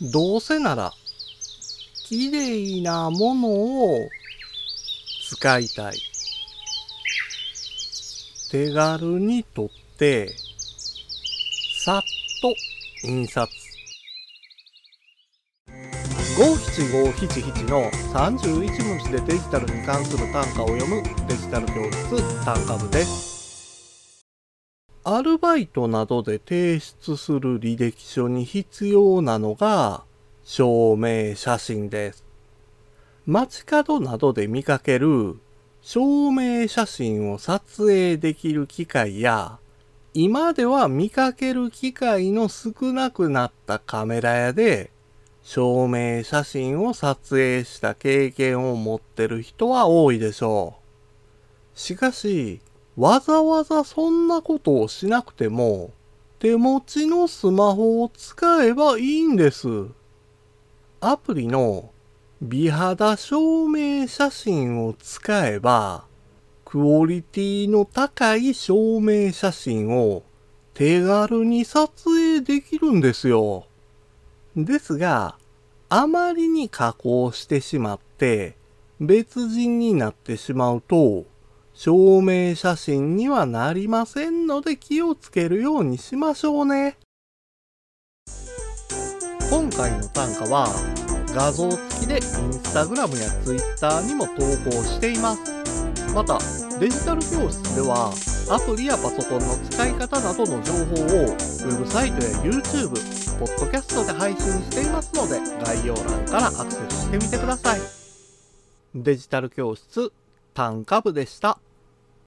どうせなら、綺麗なものを使いたい。手軽に撮って、さっと印刷。五七五七七の31文字でデジタルに関する単価を読むデジタル教室単価部です。アルバイトなどで提出する履歴書に必要なのが証明写真です。街角などで見かける証明写真を撮影できる機械や今では見かける機会の少なくなったカメラ屋で証明写真を撮影した経験を持ってる人は多いでしょう。しかし、わざわざそんなことをしなくても、手持ちのスマホを使えばいいんです。アプリの美肌証明写真を使えば、クオリティの高い証明写真を手軽に撮影できるんですよ。ですが、あまりに加工してしまって、別人になってしまうと、証明写真にはなりませんので気をつけるようにしましょうね。今回の単価は画像付きでインスタグラムやツイッターにも投稿しています。また、デジタル教室ではアプリやパソコンの使い方などの情報をウェブサイトや YouTube、ポッドキャストで配信していますので概要欄からアクセスしてみてください。デジタル教室、単価部でした。